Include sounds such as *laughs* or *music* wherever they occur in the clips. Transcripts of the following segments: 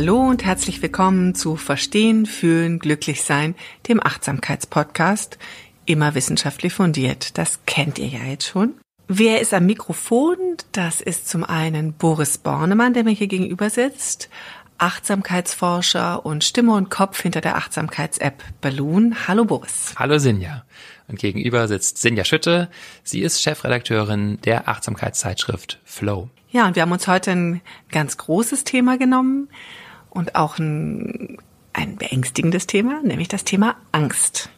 Hallo und herzlich willkommen zu Verstehen, Fühlen, Glücklich Sein, dem Achtsamkeitspodcast, immer wissenschaftlich fundiert. Das kennt ihr ja jetzt schon. Wer ist am Mikrofon? Das ist zum einen Boris Bornemann, der mir hier gegenüber sitzt, Achtsamkeitsforscher und Stimme und Kopf hinter der Achtsamkeits-App Balloon. Hallo Boris. Hallo Sinja. Und gegenüber sitzt Sinja Schütte. Sie ist Chefredakteurin der Achtsamkeitszeitschrift Flow. Ja, und wir haben uns heute ein ganz großes Thema genommen und auch ein, ein beängstigendes Thema, nämlich das Thema Angst.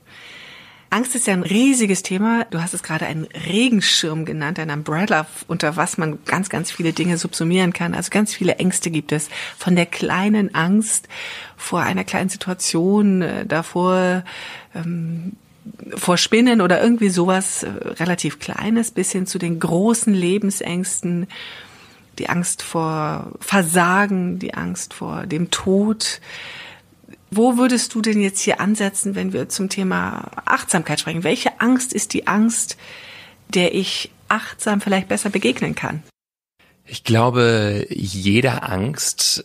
Angst ist ja ein riesiges Thema. Du hast es gerade einen Regenschirm genannt, ein Umbrella, unter was man ganz, ganz viele Dinge subsumieren kann. Also ganz viele Ängste gibt es. Von der kleinen Angst vor einer kleinen Situation, äh, davor, ähm, vor Spinnen oder irgendwie sowas äh, relativ Kleines, bis hin zu den großen Lebensängsten, die Angst vor Versagen, die Angst vor dem Tod. Wo würdest du denn jetzt hier ansetzen, wenn wir zum Thema Achtsamkeit sprechen? Welche Angst ist die Angst, der ich achtsam vielleicht besser begegnen kann? Ich glaube, jeder Angst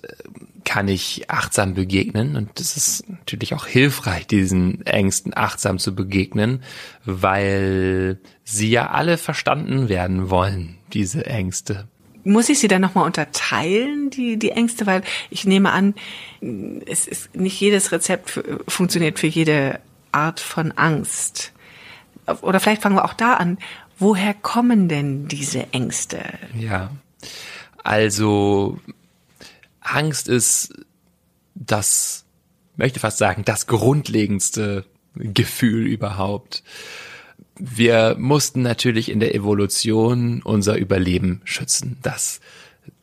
kann ich achtsam begegnen und es ist natürlich auch hilfreich, diesen Ängsten achtsam zu begegnen, weil sie ja alle verstanden werden wollen, diese Ängste muss ich sie dann nochmal unterteilen, die, die Ängste? Weil ich nehme an, es ist nicht jedes Rezept für, funktioniert für jede Art von Angst. Oder vielleicht fangen wir auch da an. Woher kommen denn diese Ängste? Ja, also Angst ist das, möchte fast sagen, das grundlegendste Gefühl überhaupt wir mussten natürlich in der Evolution unser Überleben schützen. Das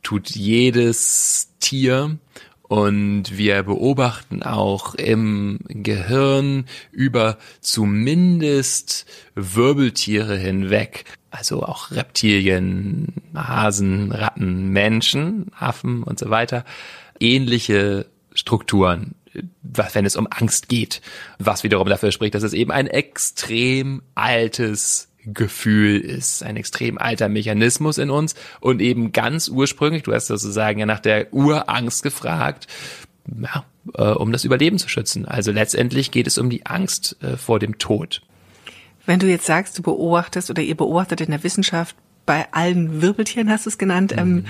tut jedes Tier. Und wir beobachten auch im Gehirn über zumindest Wirbeltiere hinweg, also auch Reptilien, Hasen, Ratten, Menschen, Affen und so weiter, ähnliche Strukturen wenn es um Angst geht, was wiederum dafür spricht, dass es eben ein extrem altes Gefühl ist, ein extrem alter Mechanismus in uns und eben ganz ursprünglich, du hast sozusagen ja nach der Urangst gefragt, ja, äh, um das Überleben zu schützen. Also letztendlich geht es um die Angst äh, vor dem Tod. Wenn du jetzt sagst, du beobachtest oder ihr beobachtet in der Wissenschaft bei allen Wirbeltieren, hast du es genannt, ähm, mhm.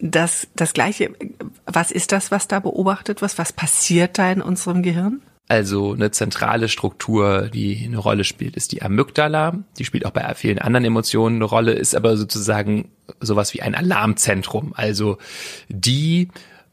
das, das Gleiche. Was ist das, was da beobachtet was Was passiert da in unserem Gehirn? Also eine zentrale Struktur, die eine Rolle spielt, ist die Amygdala. Die spielt auch bei vielen anderen Emotionen eine Rolle, ist aber sozusagen sowas wie ein Alarmzentrum. Also die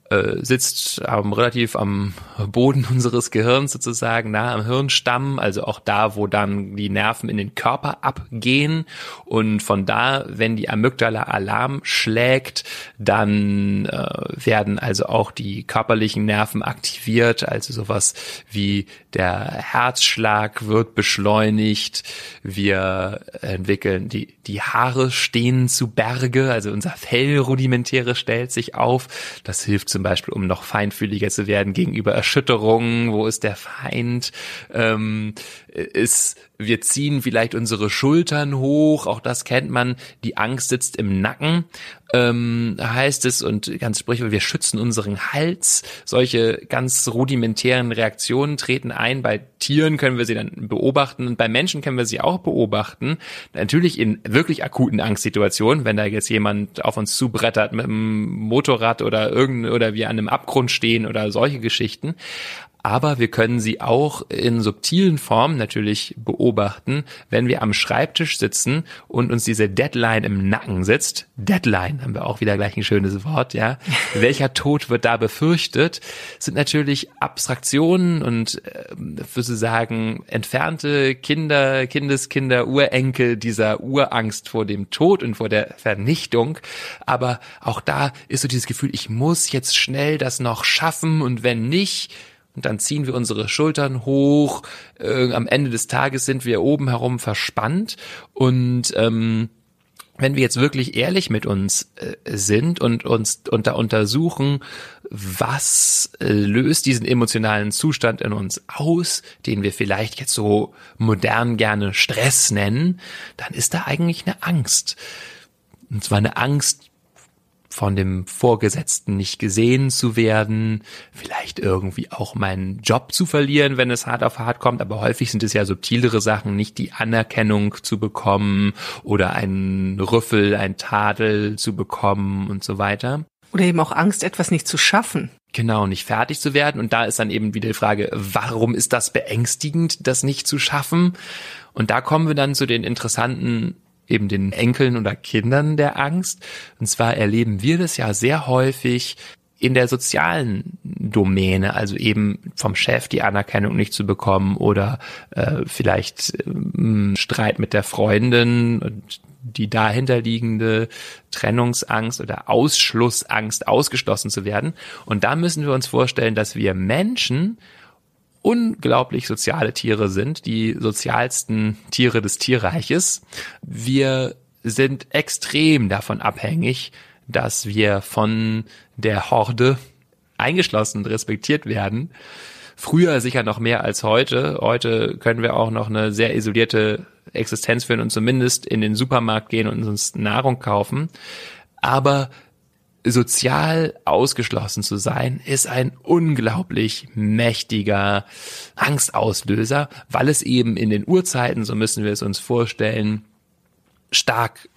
äh, sitzt ähm, relativ am Boden *laughs* unseres Gehirns sozusagen, nah am Hirnstamm, also auch da, wo dann die Nerven in den Körper abgehen. Und von da, wenn die Amygdala Alarm schlägt, dann äh, werden also auch die körperlichen Nerven aktiviert, also sowas wie der Herzschlag wird beschleunigt, wir entwickeln die, die Haare stehen zu Berge, also unser Fell rudimentäre stellt sich auf. Das hilft zum Beispiel, um noch feinfühliger zu werden gegenüber Erschütterungen. Wo ist der Feind? Ähm, ist, wir ziehen vielleicht unsere Schultern hoch. Auch das kennt man. Die Angst sitzt im Nacken ähm, heißt es und ganz sprichwörtlich, wir schützen unseren Hals. Solche ganz rudimentären Reaktionen treten ein. Bei Tieren können wir sie dann beobachten und bei Menschen können wir sie auch beobachten. Natürlich in wirklich akuten Angstsituationen, wenn da jetzt jemand auf uns zubrettert mit einem Motorrad oder irgend oder wir an einem Abgrund stehen oder solche Geschichten. Aber wir können sie auch in subtilen Formen natürlich beobachten, wenn wir am Schreibtisch sitzen und uns diese Deadline im Nacken sitzt. Deadline haben wir auch wieder gleich ein schönes Wort, ja. *laughs* Welcher Tod wird da befürchtet? Sind natürlich Abstraktionen und äh, würde sagen entfernte Kinder, Kindeskinder, Urenkel dieser Urangst vor dem Tod und vor der Vernichtung. Aber auch da ist so dieses Gefühl, ich muss jetzt schnell das noch schaffen und wenn nicht, und dann ziehen wir unsere Schultern hoch. Äh, am Ende des Tages sind wir oben herum verspannt und ähm, wenn wir jetzt wirklich ehrlich mit uns äh, sind und uns unter untersuchen, was äh, löst diesen emotionalen Zustand in uns aus, den wir vielleicht jetzt so modern gerne Stress nennen, dann ist da eigentlich eine Angst. Und zwar eine Angst von dem Vorgesetzten nicht gesehen zu werden, vielleicht irgendwie auch meinen Job zu verlieren, wenn es hart auf hart kommt, aber häufig sind es ja subtilere Sachen, nicht die Anerkennung zu bekommen oder einen Rüffel, ein Tadel zu bekommen und so weiter. Oder eben auch Angst, etwas nicht zu schaffen. Genau, nicht fertig zu werden. Und da ist dann eben wieder die Frage, warum ist das beängstigend, das nicht zu schaffen? Und da kommen wir dann zu den interessanten eben den Enkeln oder Kindern der Angst. Und zwar erleben wir das ja sehr häufig in der sozialen Domäne, also eben vom Chef die Anerkennung nicht zu bekommen oder äh, vielleicht äh, Streit mit der Freundin und die dahinterliegende Trennungsangst oder Ausschlussangst, ausgeschlossen zu werden. Und da müssen wir uns vorstellen, dass wir Menschen unglaublich soziale Tiere sind, die sozialsten Tiere des Tierreiches. Wir sind extrem davon abhängig, dass wir von der Horde eingeschlossen und respektiert werden. Früher sicher noch mehr als heute. Heute können wir auch noch eine sehr isolierte Existenz führen und zumindest in den Supermarkt gehen und uns Nahrung kaufen. Aber sozial ausgeschlossen zu sein, ist ein unglaublich mächtiger Angstauslöser, weil es eben in den Urzeiten, so müssen wir es uns vorstellen, stark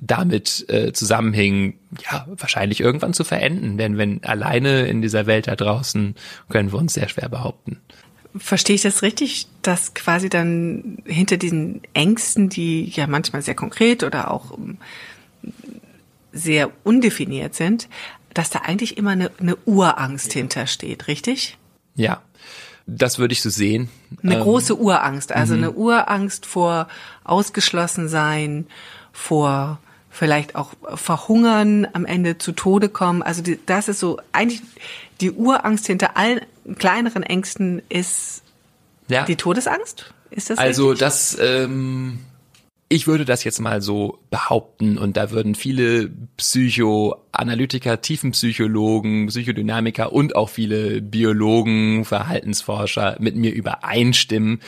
damit äh, zusammenhing, ja, wahrscheinlich irgendwann zu verenden. Denn wenn alleine in dieser Welt da draußen, können wir uns sehr schwer behaupten. Verstehe ich das richtig, dass quasi dann hinter diesen Ängsten, die ja manchmal sehr konkret oder auch sehr undefiniert sind, dass da eigentlich immer eine, eine Urangst hintersteht, richtig? Ja, das würde ich so sehen. Eine ähm, große Urangst, also mhm. eine Urangst vor Ausgeschlossensein, vor vielleicht auch verhungern, am Ende zu Tode kommen. Also die, das ist so eigentlich die Urangst hinter allen kleineren Ängsten ist ja. die Todesangst. Ist das also richtig? das ähm, ich würde das jetzt mal so behaupten und da würden viele Psychoanalytiker, Tiefenpsychologen, Psychodynamiker und auch viele Biologen, Verhaltensforscher mit mir übereinstimmen.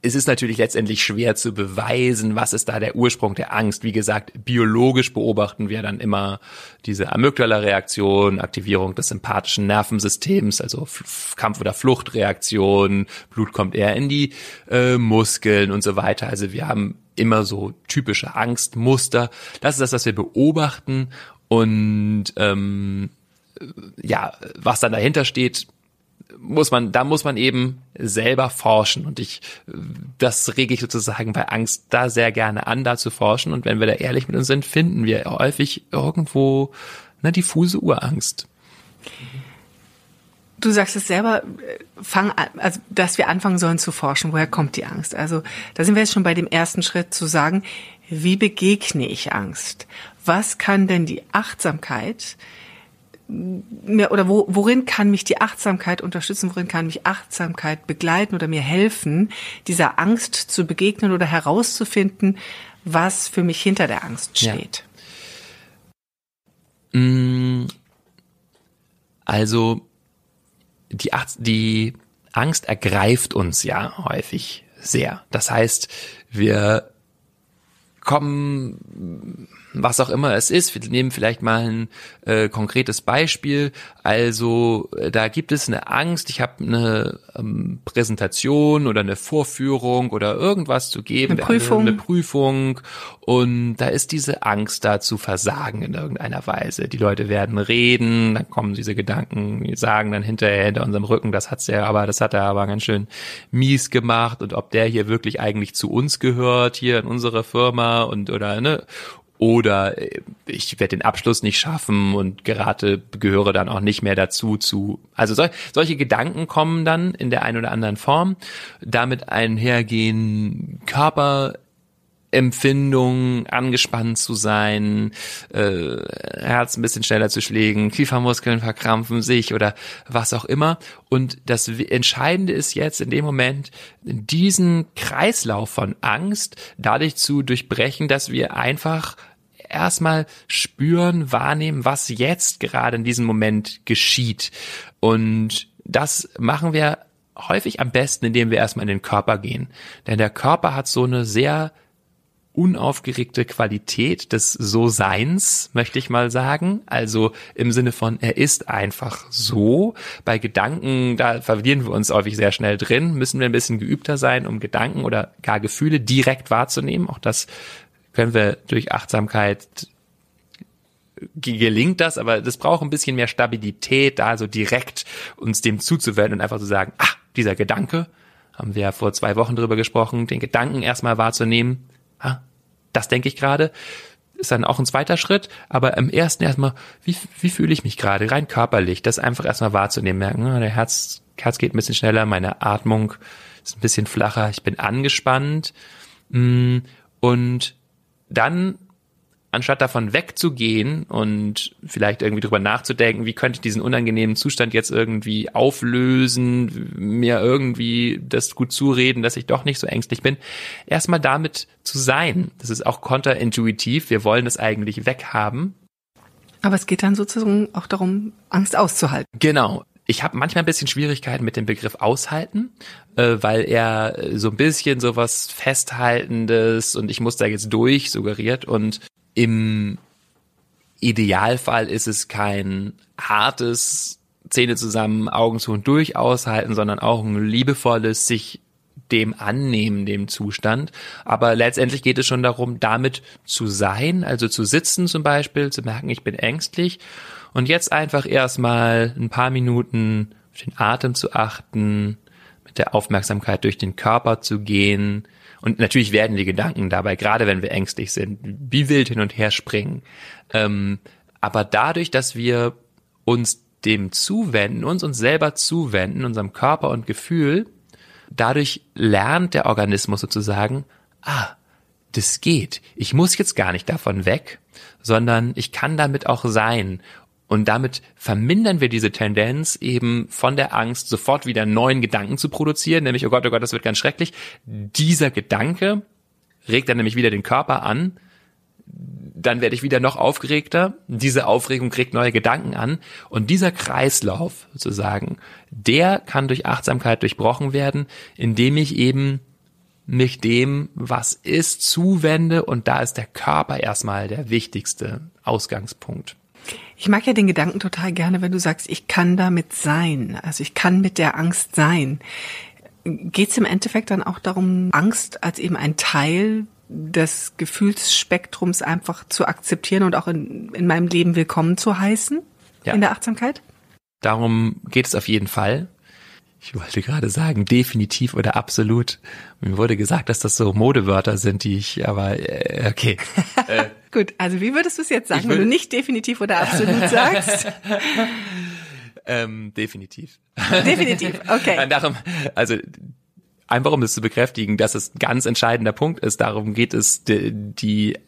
Es ist natürlich letztendlich schwer zu beweisen, was ist da der Ursprung der Angst. Wie gesagt, biologisch beobachten wir dann immer diese Amygdala-Reaktion, Aktivierung des sympathischen Nervensystems, also Kampf- oder Fluchtreaktion, Blut kommt eher in die äh, Muskeln und so weiter. Also wir haben immer so typische Angstmuster. Das ist das, was wir beobachten. Und ähm, ja, was dann dahinter steht, muss man, da muss man eben selber forschen. Und ich, das rege ich sozusagen bei Angst da sehr gerne an, da zu forschen. Und wenn wir da ehrlich mit uns sind, finden wir häufig irgendwo eine diffuse Urangst. Du sagst es selber, fang an, also dass wir anfangen sollen zu forschen, woher kommt die Angst? Also da sind wir jetzt schon bei dem ersten Schritt zu sagen, wie begegne ich Angst? Was kann denn die Achtsamkeit mir, oder wo, worin kann mich die Achtsamkeit unterstützen, worin kann mich Achtsamkeit begleiten oder mir helfen, dieser Angst zu begegnen oder herauszufinden, was für mich hinter der Angst steht? Ja. Mm, also die, die Angst ergreift uns ja häufig sehr. Das heißt, wir kommen was auch immer es ist. Wir nehmen vielleicht mal ein äh, konkretes Beispiel. Also äh, da gibt es eine Angst, ich habe eine ähm, Präsentation oder eine Vorführung oder irgendwas zu geben, eine Prüfung. eine Prüfung und da ist diese Angst da zu versagen in irgendeiner Weise. Die Leute werden reden, dann kommen diese Gedanken, die sagen dann hinterher hinter unserem Rücken, das hat's ja, aber das hat er aber ganz schön mies gemacht und ob der hier wirklich eigentlich zu uns gehört hier in unserer Firma und oder ne oder äh, ich werde den Abschluss nicht schaffen und gerate, gehöre dann auch nicht mehr dazu zu. Also sol solche Gedanken kommen dann in der einen oder anderen Form. Damit einhergehen Körper Empfindung, angespannt zu sein, äh, Herz ein bisschen schneller zu schlägen, Kiefermuskeln verkrampfen sich oder was auch immer. Und das Entscheidende ist jetzt in dem Moment, diesen Kreislauf von Angst dadurch zu durchbrechen, dass wir einfach erstmal spüren, wahrnehmen, was jetzt gerade in diesem Moment geschieht. Und das machen wir häufig am besten, indem wir erstmal in den Körper gehen. Denn der Körper hat so eine sehr unaufgeregte Qualität des So-Seins, möchte ich mal sagen. Also im Sinne von, er ist einfach so. Bei Gedanken, da verlieren wir uns häufig sehr schnell drin, müssen wir ein bisschen geübter sein, um Gedanken oder gar Gefühle direkt wahrzunehmen. Auch das können wir durch Achtsamkeit gelingt das, aber das braucht ein bisschen mehr Stabilität, da so direkt uns dem zuzuwenden und einfach zu sagen, ah, dieser Gedanke, haben wir ja vor zwei Wochen drüber gesprochen, den Gedanken erstmal wahrzunehmen, ah, das denke ich gerade, ist dann auch ein zweiter Schritt, aber im ersten erstmal, wie, wie fühle ich mich gerade, rein körperlich, das einfach erstmal wahrzunehmen, merken, ah, der Herz, Herz geht ein bisschen schneller, meine Atmung ist ein bisschen flacher, ich bin angespannt mm, und dann anstatt davon wegzugehen und vielleicht irgendwie drüber nachzudenken, wie könnte ich diesen unangenehmen Zustand jetzt irgendwie auflösen, mir irgendwie das gut zureden, dass ich doch nicht so ängstlich bin, erstmal damit zu sein. Das ist auch kontraintuitiv. Wir wollen es eigentlich weghaben. Aber es geht dann sozusagen auch darum, Angst auszuhalten. Genau. Ich habe manchmal ein bisschen Schwierigkeiten mit dem Begriff aushalten, äh, weil er so ein bisschen sowas Festhaltendes und ich muss da jetzt durch suggeriert und im Idealfall ist es kein hartes Zähne zusammen, Augen zu und durch aushalten, sondern auch ein liebevolles sich dem annehmen, dem Zustand. Aber letztendlich geht es schon darum, damit zu sein, also zu sitzen zum Beispiel, zu merken, ich bin ängstlich und jetzt einfach erstmal ein paar Minuten auf den Atem zu achten, mit der Aufmerksamkeit durch den Körper zu gehen. Und natürlich werden die Gedanken dabei, gerade wenn wir ängstlich sind, wie wild hin und her springen. Ähm, aber dadurch, dass wir uns dem zuwenden, uns uns selber zuwenden, unserem Körper und Gefühl, dadurch lernt der Organismus sozusagen, ah, das geht. Ich muss jetzt gar nicht davon weg, sondern ich kann damit auch sein. Und damit vermindern wir diese Tendenz eben von der Angst, sofort wieder neuen Gedanken zu produzieren, nämlich, oh Gott, oh Gott, das wird ganz schrecklich. Dieser Gedanke regt dann nämlich wieder den Körper an, dann werde ich wieder noch aufgeregter, diese Aufregung kriegt neue Gedanken an. Und dieser Kreislauf sozusagen, der kann durch Achtsamkeit durchbrochen werden, indem ich eben mich dem, was ist, zuwende. Und da ist der Körper erstmal der wichtigste Ausgangspunkt. Ich mag ja den Gedanken total gerne, wenn du sagst, ich kann damit sein. Also ich kann mit der Angst sein. Geht es im Endeffekt dann auch darum, Angst als eben ein Teil des Gefühlsspektrums einfach zu akzeptieren und auch in, in meinem Leben willkommen zu heißen? Ja. In der Achtsamkeit? Darum geht es auf jeden Fall. Ich wollte gerade sagen, definitiv oder absolut. Mir wurde gesagt, dass das so Modewörter sind, die ich, aber äh, okay. *laughs* Äh, Gut, also wie würdest du es jetzt sagen, wenn du nicht definitiv oder absolut sagst? *laughs* ähm, definitiv. Definitiv, okay. *laughs* Darum, also einfach um es zu bekräftigen, dass es ein ganz entscheidender Punkt ist. Darum geht es, die, die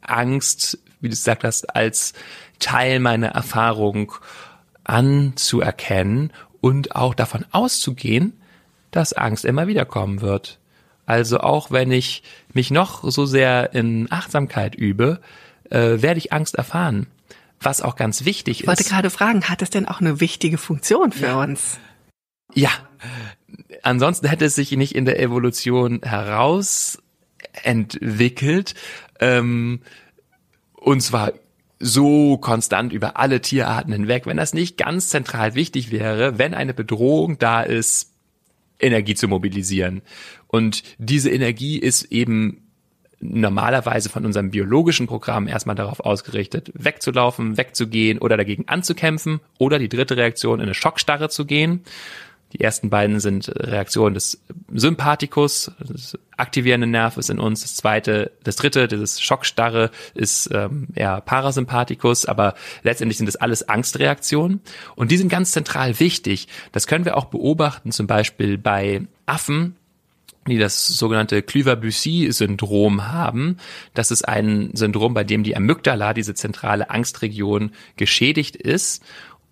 Angst, wie du es gesagt hast, als Teil meiner Erfahrung anzuerkennen und auch davon auszugehen, dass Angst immer wieder kommen wird. Also auch wenn ich mich noch so sehr in Achtsamkeit übe, äh, werde ich Angst erfahren. Was auch ganz wichtig ist. Ich wollte gerade fragen, hat es denn auch eine wichtige Funktion für ja. uns? Ja. Ansonsten hätte es sich nicht in der Evolution herausentwickelt. Ähm, und zwar so konstant über alle Tierarten hinweg, wenn das nicht ganz zentral wichtig wäre, wenn eine Bedrohung da ist, Energie zu mobilisieren. Und diese Energie ist eben normalerweise von unserem biologischen Programm erstmal darauf ausgerichtet, wegzulaufen, wegzugehen oder dagegen anzukämpfen oder die dritte Reaktion in eine Schockstarre zu gehen. Die ersten beiden sind Reaktionen des Sympathikus, des aktivierenden Nerves in uns. Das zweite, das dritte, dieses Schockstarre ist ähm, eher Parasympathikus, aber letztendlich sind das alles Angstreaktionen und die sind ganz zentral wichtig. Das können wir auch beobachten, zum Beispiel bei Affen, die das sogenannte Cleaver-Bussy-Syndrom haben. Das ist ein Syndrom, bei dem die Amygdala, diese zentrale Angstregion, geschädigt ist.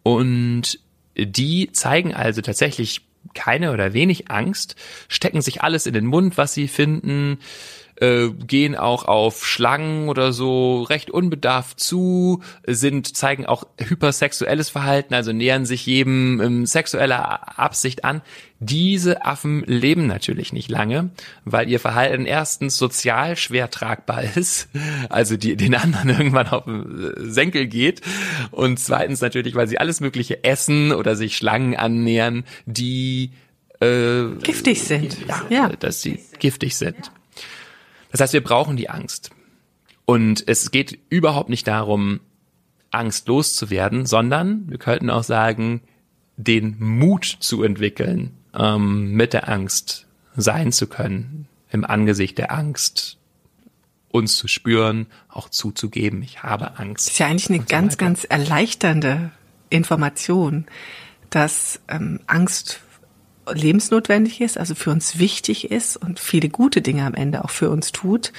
Und die zeigen also tatsächlich keine oder wenig Angst, stecken sich alles in den Mund, was sie finden, äh, gehen auch auf Schlangen oder so recht unbedarft zu, sind, zeigen auch hypersexuelles Verhalten, also nähern sich jedem ähm, sexueller Absicht an. Diese Affen leben natürlich nicht lange, weil ihr Verhalten erstens sozial schwer tragbar *laughs* ist, also die den anderen *laughs* irgendwann auf den Senkel geht und zweitens natürlich, weil sie alles mögliche essen oder sich Schlangen annähern, die äh, giftig sind. Ja, ja, dass sie giftig sind. Das heißt, wir brauchen die Angst. Und es geht überhaupt nicht darum, Angst loszuwerden, sondern wir könnten auch sagen, den Mut zu entwickeln, ähm, mit der Angst sein zu können, im Angesicht der Angst uns zu spüren, auch zuzugeben, ich habe Angst. Das ist ja eigentlich eine ganz, so ganz erleichternde Information, dass ähm, Angst lebensnotwendig ist, also für uns wichtig ist und viele gute Dinge am Ende auch für uns tut,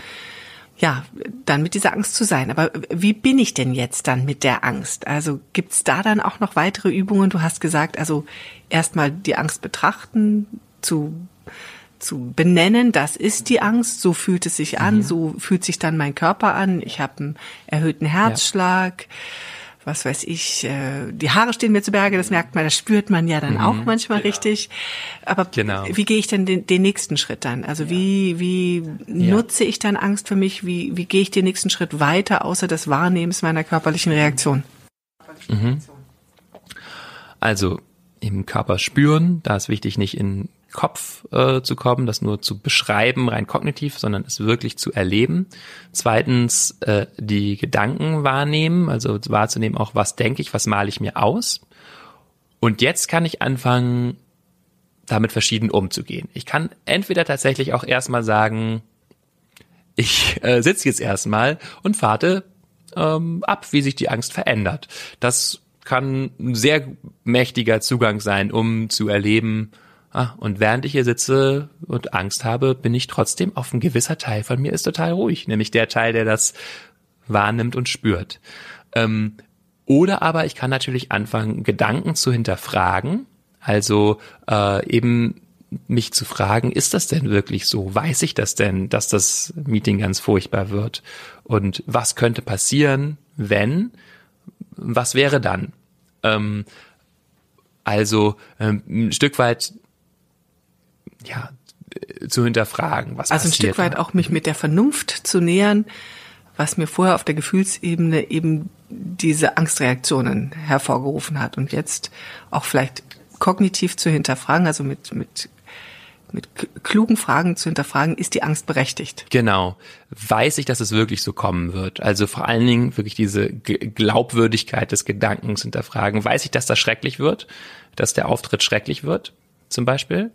ja, dann mit dieser Angst zu sein. Aber wie bin ich denn jetzt dann mit der Angst? Also gibt's da dann auch noch weitere Übungen? Du hast gesagt, also erstmal die Angst betrachten, zu zu benennen, das ist die Angst, so fühlt es sich an, mhm. so fühlt sich dann mein Körper an, ich habe einen erhöhten Herzschlag. Ja was weiß ich, äh, die Haare stehen mir zu Berge, das merkt man, das spürt man ja dann mhm. auch manchmal genau. richtig. Aber genau. wie gehe ich denn den, den nächsten Schritt dann? Also ja. wie, wie ja. nutze ich dann Angst für mich? Wie, wie gehe ich den nächsten Schritt weiter, außer des Wahrnehmens meiner körperlichen Reaktion? Mhm. Also im Körper spüren, da ist wichtig, nicht in Kopf äh, zu kommen, das nur zu beschreiben, rein kognitiv, sondern es wirklich zu erleben. Zweitens äh, die Gedanken wahrnehmen, also wahrzunehmen auch, was denke ich, was male ich mir aus. Und jetzt kann ich anfangen, damit verschieden umzugehen. Ich kann entweder tatsächlich auch erstmal sagen, ich äh, sitze jetzt erstmal und warte ähm, ab, wie sich die Angst verändert. Das kann ein sehr mächtiger Zugang sein, um zu erleben, Ah, und während ich hier sitze und Angst habe, bin ich trotzdem auf ein gewisser Teil von mir ist total ruhig, nämlich der Teil, der das wahrnimmt und spürt. Ähm, oder aber ich kann natürlich anfangen, Gedanken zu hinterfragen, also äh, eben mich zu fragen, ist das denn wirklich so? Weiß ich das denn, dass das Meeting ganz furchtbar wird? Und was könnte passieren, wenn? Was wäre dann? Ähm, also ähm, ein Stück weit ja, zu hinterfragen, was Also ein Stück weit auch mich mit der Vernunft zu nähern, was mir vorher auf der Gefühlsebene eben diese Angstreaktionen hervorgerufen hat und jetzt auch vielleicht kognitiv zu hinterfragen, also mit, mit mit klugen Fragen zu hinterfragen, ist die Angst berechtigt? Genau. Weiß ich, dass es wirklich so kommen wird? Also vor allen Dingen wirklich diese G Glaubwürdigkeit des Gedankens hinterfragen. Weiß ich, dass das schrecklich wird? Dass der Auftritt schrecklich wird? Zum Beispiel?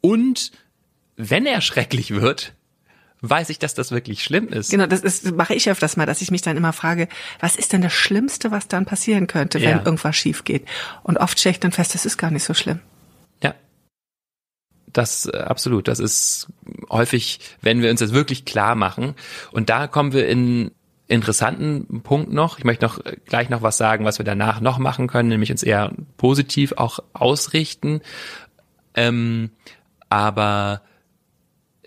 Und wenn er schrecklich wird, weiß ich, dass das wirklich schlimm ist. Genau, das ist, mache ich öfters mal, dass ich mich dann immer frage, was ist denn das Schlimmste, was dann passieren könnte, wenn ja. irgendwas schief geht? Und oft stelle ich dann fest, das ist gar nicht so schlimm. Ja. Das äh, absolut. Das ist häufig, wenn wir uns das wirklich klar machen. Und da kommen wir in interessanten Punkt noch. Ich möchte noch gleich noch was sagen, was wir danach noch machen können, nämlich uns eher positiv auch ausrichten. Ähm, aber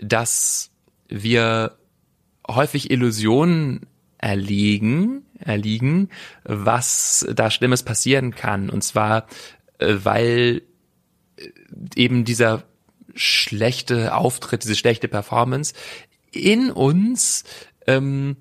dass wir häufig Illusionen erliegen, erliegen, was da Schlimmes passieren kann. Und zwar, äh, weil äh, eben dieser schlechte Auftritt, diese schlechte Performance in uns ähm,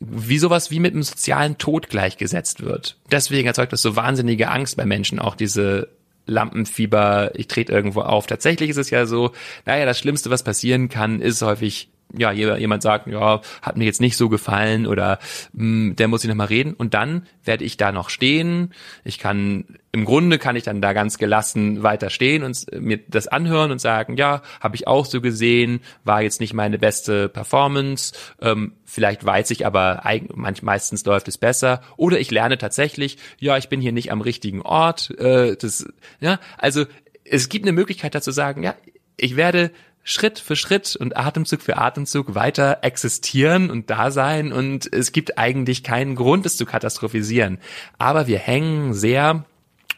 wie sowas wie mit einem sozialen Tod gleichgesetzt wird. Deswegen erzeugt das so wahnsinnige Angst bei Menschen, auch diese Lampenfieber, ich trete irgendwo auf. Tatsächlich ist es ja so, naja, das Schlimmste, was passieren kann, ist häufig ja, jemand sagt, ja, hat mir jetzt nicht so gefallen oder mh, hm, der muss ich nochmal reden. Und dann werde ich da noch stehen. Ich kann, im Grunde kann ich dann da ganz gelassen weiter stehen und mir das anhören und sagen, ja, habe ich auch so gesehen, war jetzt nicht meine beste Performance, ähm, vielleicht weiß ich aber, manch, meistens läuft es besser. Oder ich lerne tatsächlich, ja, ich bin hier nicht am richtigen Ort, äh, das, ja, also es gibt eine Möglichkeit dazu sagen, ja, ich werde Schritt für Schritt und Atemzug für Atemzug weiter existieren und da sein und es gibt eigentlich keinen Grund, es zu katastrophisieren. Aber wir hängen sehr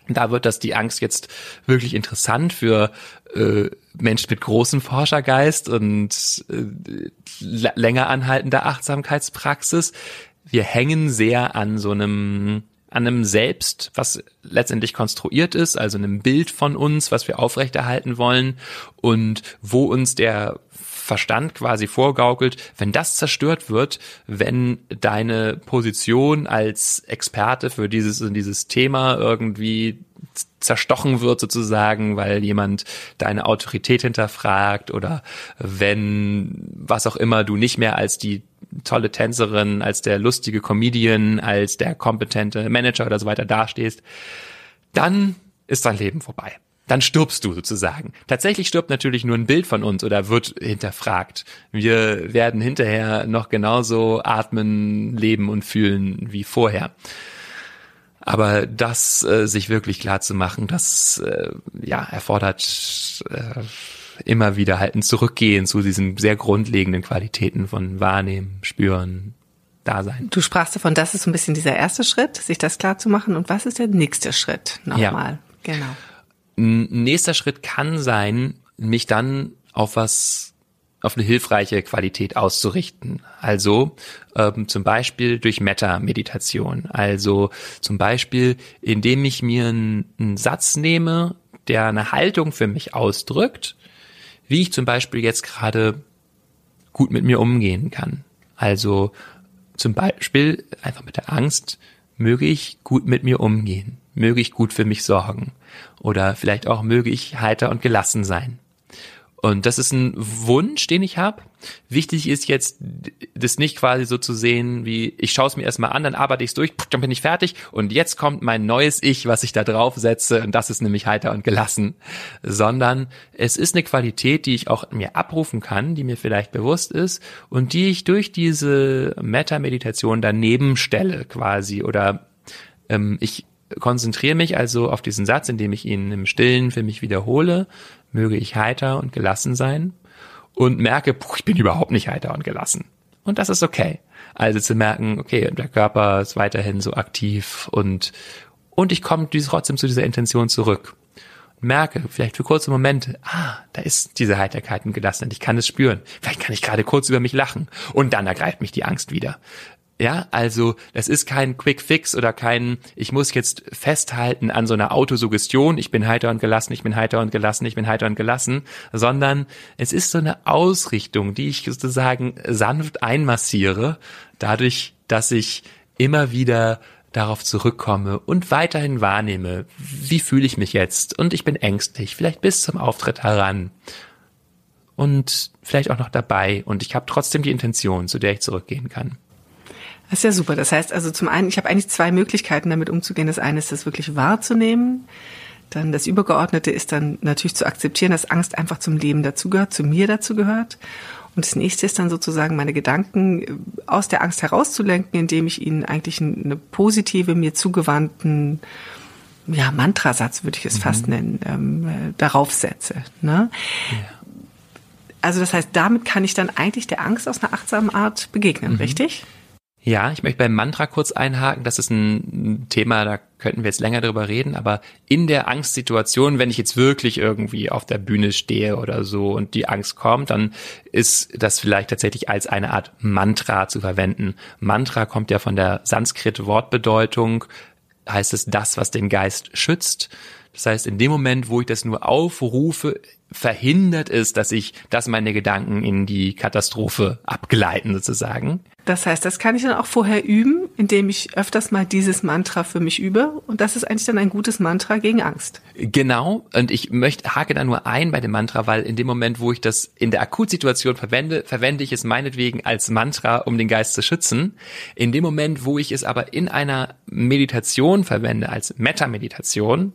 da wird das die Angst jetzt wirklich interessant für äh, Menschen mit großem Forschergeist und äh, länger anhaltender Achtsamkeitspraxis. Wir hängen sehr an so einem an einem Selbst, was letztendlich konstruiert ist, also einem Bild von uns, was wir aufrechterhalten wollen und wo uns der Verstand quasi vorgaukelt, wenn das zerstört wird, wenn deine Position als Experte für dieses dieses Thema irgendwie zerstochen wird sozusagen, weil jemand deine Autorität hinterfragt oder wenn was auch immer du nicht mehr als die tolle Tänzerin, als der lustige Comedian, als der kompetente Manager oder so weiter dastehst, dann ist dein Leben vorbei. Dann stirbst du sozusagen. Tatsächlich stirbt natürlich nur ein Bild von uns oder wird hinterfragt. Wir werden hinterher noch genauso atmen, leben und fühlen wie vorher. Aber das äh, sich wirklich klar zu machen, das äh, ja erfordert äh, immer wieder halt ein Zurückgehen zu diesen sehr grundlegenden Qualitäten von Wahrnehmen, Spüren, Dasein. Du sprachst davon, das ist so ein bisschen dieser erste Schritt, sich das klar zu machen. Und was ist der nächste Schritt? Nochmal. Ja. Genau. Ein nächster Schritt kann sein, mich dann auf was auf eine hilfreiche Qualität auszurichten. Also ähm, zum Beispiel durch Meta-Meditation. Also zum Beispiel, indem ich mir einen, einen Satz nehme, der eine Haltung für mich ausdrückt wie ich zum Beispiel jetzt gerade gut mit mir umgehen kann. Also zum Beispiel einfach mit der Angst, möge ich gut mit mir umgehen, möge ich gut für mich sorgen oder vielleicht auch möge ich heiter und gelassen sein. Und das ist ein Wunsch, den ich habe. Wichtig ist jetzt, das nicht quasi so zu sehen, wie ich schaue es mir erstmal an, dann arbeite ich es durch, dann bin ich fertig. Und jetzt kommt mein neues Ich, was ich da drauf setze. Und das ist nämlich heiter und gelassen, sondern es ist eine Qualität, die ich auch mir abrufen kann, die mir vielleicht bewusst ist und die ich durch diese Meta-Meditation daneben stelle quasi. Oder ähm, ich konzentriere mich also auf diesen Satz, indem ich ihn im Stillen für mich wiederhole möge ich heiter und gelassen sein und merke, puh, ich bin überhaupt nicht heiter und gelassen. Und das ist okay. Also zu merken, okay, der Körper ist weiterhin so aktiv und, und ich komme trotzdem zu dieser Intention zurück. Merke, vielleicht für kurze Momente, ah, da ist diese Heiterkeit und Gelassenheit, ich kann es spüren. Vielleicht kann ich gerade kurz über mich lachen und dann ergreift mich die Angst wieder. Ja, also das ist kein Quick Fix oder kein, ich muss jetzt festhalten an so einer Autosuggestion, ich bin heiter und gelassen, ich bin heiter und gelassen, ich bin heiter und gelassen, sondern es ist so eine Ausrichtung, die ich sozusagen sanft einmassiere, dadurch, dass ich immer wieder darauf zurückkomme und weiterhin wahrnehme, wie fühle ich mich jetzt und ich bin ängstlich, vielleicht bis zum Auftritt heran und vielleicht auch noch dabei und ich habe trotzdem die Intention, zu der ich zurückgehen kann. Das ist ja super. Das heißt also zum einen, ich habe eigentlich zwei Möglichkeiten, damit umzugehen. Das eine ist, das wirklich wahrzunehmen. Dann das Übergeordnete ist dann natürlich zu akzeptieren, dass Angst einfach zum Leben dazugehört, zu mir dazugehört. Und das nächste ist dann sozusagen meine Gedanken äh, aus der Angst herauszulenken, indem ich ihnen eigentlich eine positive, mir zugewandten ja, Mantrasatz würde ich es mhm. fast nennen, ähm, äh, darauf setze. Ne? Ja. Also das heißt, damit kann ich dann eigentlich der Angst aus einer achtsamen Art begegnen, mhm. richtig? Ja, ich möchte beim Mantra kurz einhaken. Das ist ein Thema, da könnten wir jetzt länger drüber reden. Aber in der Angstsituation, wenn ich jetzt wirklich irgendwie auf der Bühne stehe oder so und die Angst kommt, dann ist das vielleicht tatsächlich als eine Art Mantra zu verwenden. Mantra kommt ja von der Sanskrit-Wortbedeutung, heißt es das, was den Geist schützt. Das heißt, in dem Moment, wo ich das nur aufrufe, verhindert es, dass ich, dass meine Gedanken in die Katastrophe abgleiten sozusagen. Das heißt, das kann ich dann auch vorher üben, indem ich öfters mal dieses Mantra für mich übe. Und das ist eigentlich dann ein gutes Mantra gegen Angst. Genau. Und ich möchte, hake da nur ein bei dem Mantra, weil in dem Moment, wo ich das in der Akutsituation verwende, verwende ich es meinetwegen als Mantra, um den Geist zu schützen. In dem Moment, wo ich es aber in einer Meditation verwende, als Meta-Meditation,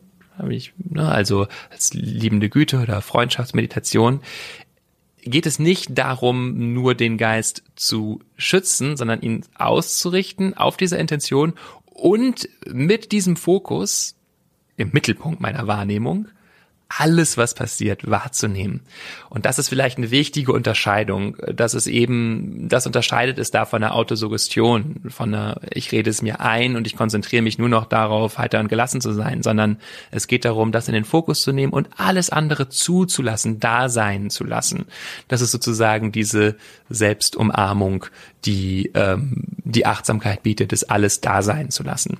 ne, also als liebende Güte oder Freundschaftsmeditation, geht es nicht darum, nur den Geist zu schützen, sondern ihn auszurichten auf diese Intention und mit diesem Fokus im Mittelpunkt meiner Wahrnehmung alles, was passiert, wahrzunehmen. Und das ist vielleicht eine wichtige Unterscheidung, dass es eben, das unterscheidet es da von einer Autosuggestion, von einer, ich rede es mir ein und ich konzentriere mich nur noch darauf, heiter und gelassen zu sein, sondern es geht darum, das in den Fokus zu nehmen und alles andere zuzulassen, da sein zu lassen. Das ist sozusagen diese Selbstumarmung, die ähm, die Achtsamkeit bietet, es alles da sein zu lassen.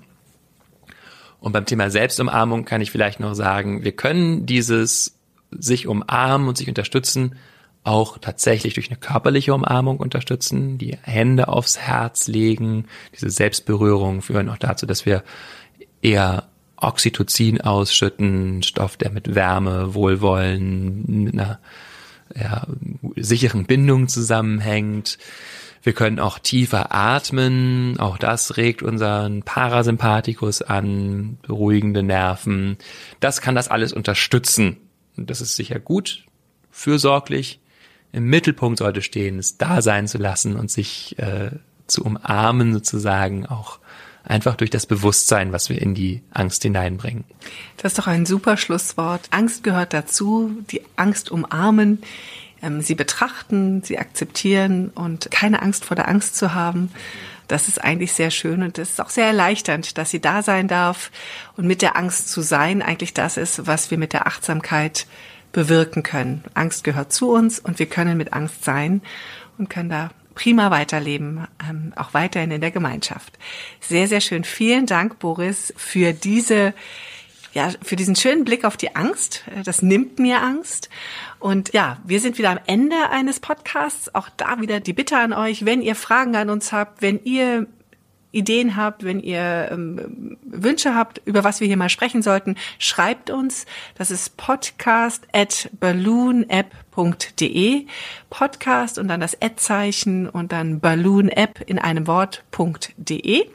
Und beim Thema Selbstumarmung kann ich vielleicht noch sagen, wir können dieses sich umarmen und sich unterstützen auch tatsächlich durch eine körperliche Umarmung unterstützen, die Hände aufs Herz legen, diese Selbstberührung führen auch dazu, dass wir eher Oxytocin ausschütten, Stoff, der mit Wärme, Wohlwollen, mit einer ja, sicheren Bindung zusammenhängt. Wir können auch tiefer atmen. Auch das regt unseren Parasympathikus an, beruhigende Nerven. Das kann das alles unterstützen. Und das ist sicher gut, fürsorglich. Im Mittelpunkt sollte stehen, es da sein zu lassen und sich äh, zu umarmen sozusagen auch einfach durch das Bewusstsein, was wir in die Angst hineinbringen. Das ist doch ein super Schlusswort. Angst gehört dazu, die Angst umarmen sie betrachten, sie akzeptieren und keine Angst vor der Angst zu haben. Das ist eigentlich sehr schön und es ist auch sehr erleichternd, dass sie da sein darf und mit der Angst zu sein eigentlich das ist, was wir mit der Achtsamkeit bewirken können. Angst gehört zu uns und wir können mit Angst sein und können da prima weiterleben, ähm, auch weiterhin in der Gemeinschaft. Sehr, sehr schön. Vielen Dank, Boris, für diese ja, für diesen schönen Blick auf die Angst. Das nimmt mir Angst. Und ja, wir sind wieder am Ende eines Podcasts. Auch da wieder die Bitte an euch, wenn ihr Fragen an uns habt, wenn ihr Ideen habt, wenn ihr ähm, Wünsche habt, über was wir hier mal sprechen sollten, schreibt uns. Das ist podcast at balloonapp.de. Podcast und dann das Ad-Zeichen und dann balloonapp in einem Wort.de.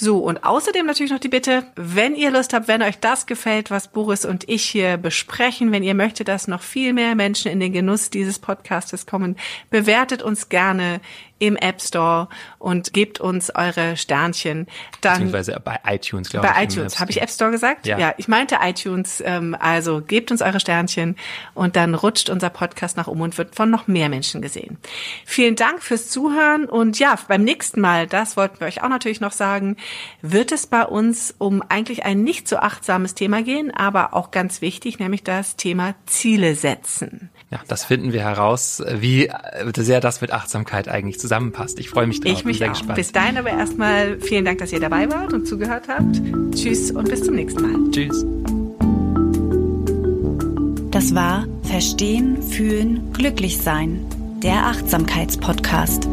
So, und außerdem natürlich noch die Bitte, wenn ihr Lust habt, wenn euch das gefällt, was Boris und ich hier besprechen, wenn ihr möchtet, dass noch viel mehr Menschen in den Genuss dieses Podcastes kommen, bewertet uns gerne im App Store und gebt uns eure Sternchen. Dann Beziehungsweise bei iTunes, glaube ich. Bei iTunes. Habe ich App Store gesagt? Ja. ja, ich meinte iTunes. Ähm, also gebt uns eure Sternchen und dann rutscht unser Podcast nach oben und wird von noch mehr Menschen gesehen. Vielen Dank fürs Zuhören und ja, beim nächsten Mal, das wollten wir euch auch natürlich noch sagen, wird es bei uns um eigentlich ein nicht so achtsames Thema gehen, aber auch ganz wichtig, nämlich das Thema Ziele setzen. Ja, das finden wir heraus, wie sehr das mit Achtsamkeit eigentlich zusammenpasst. Ich freue mich drauf. Ich mich sehr auch. Gespannt. Bis dahin aber erstmal vielen Dank, dass ihr dabei wart und zugehört habt. Tschüss und bis zum nächsten Mal. Tschüss. Das war Verstehen, Fühlen, Glücklich sein, der Achtsamkeitspodcast.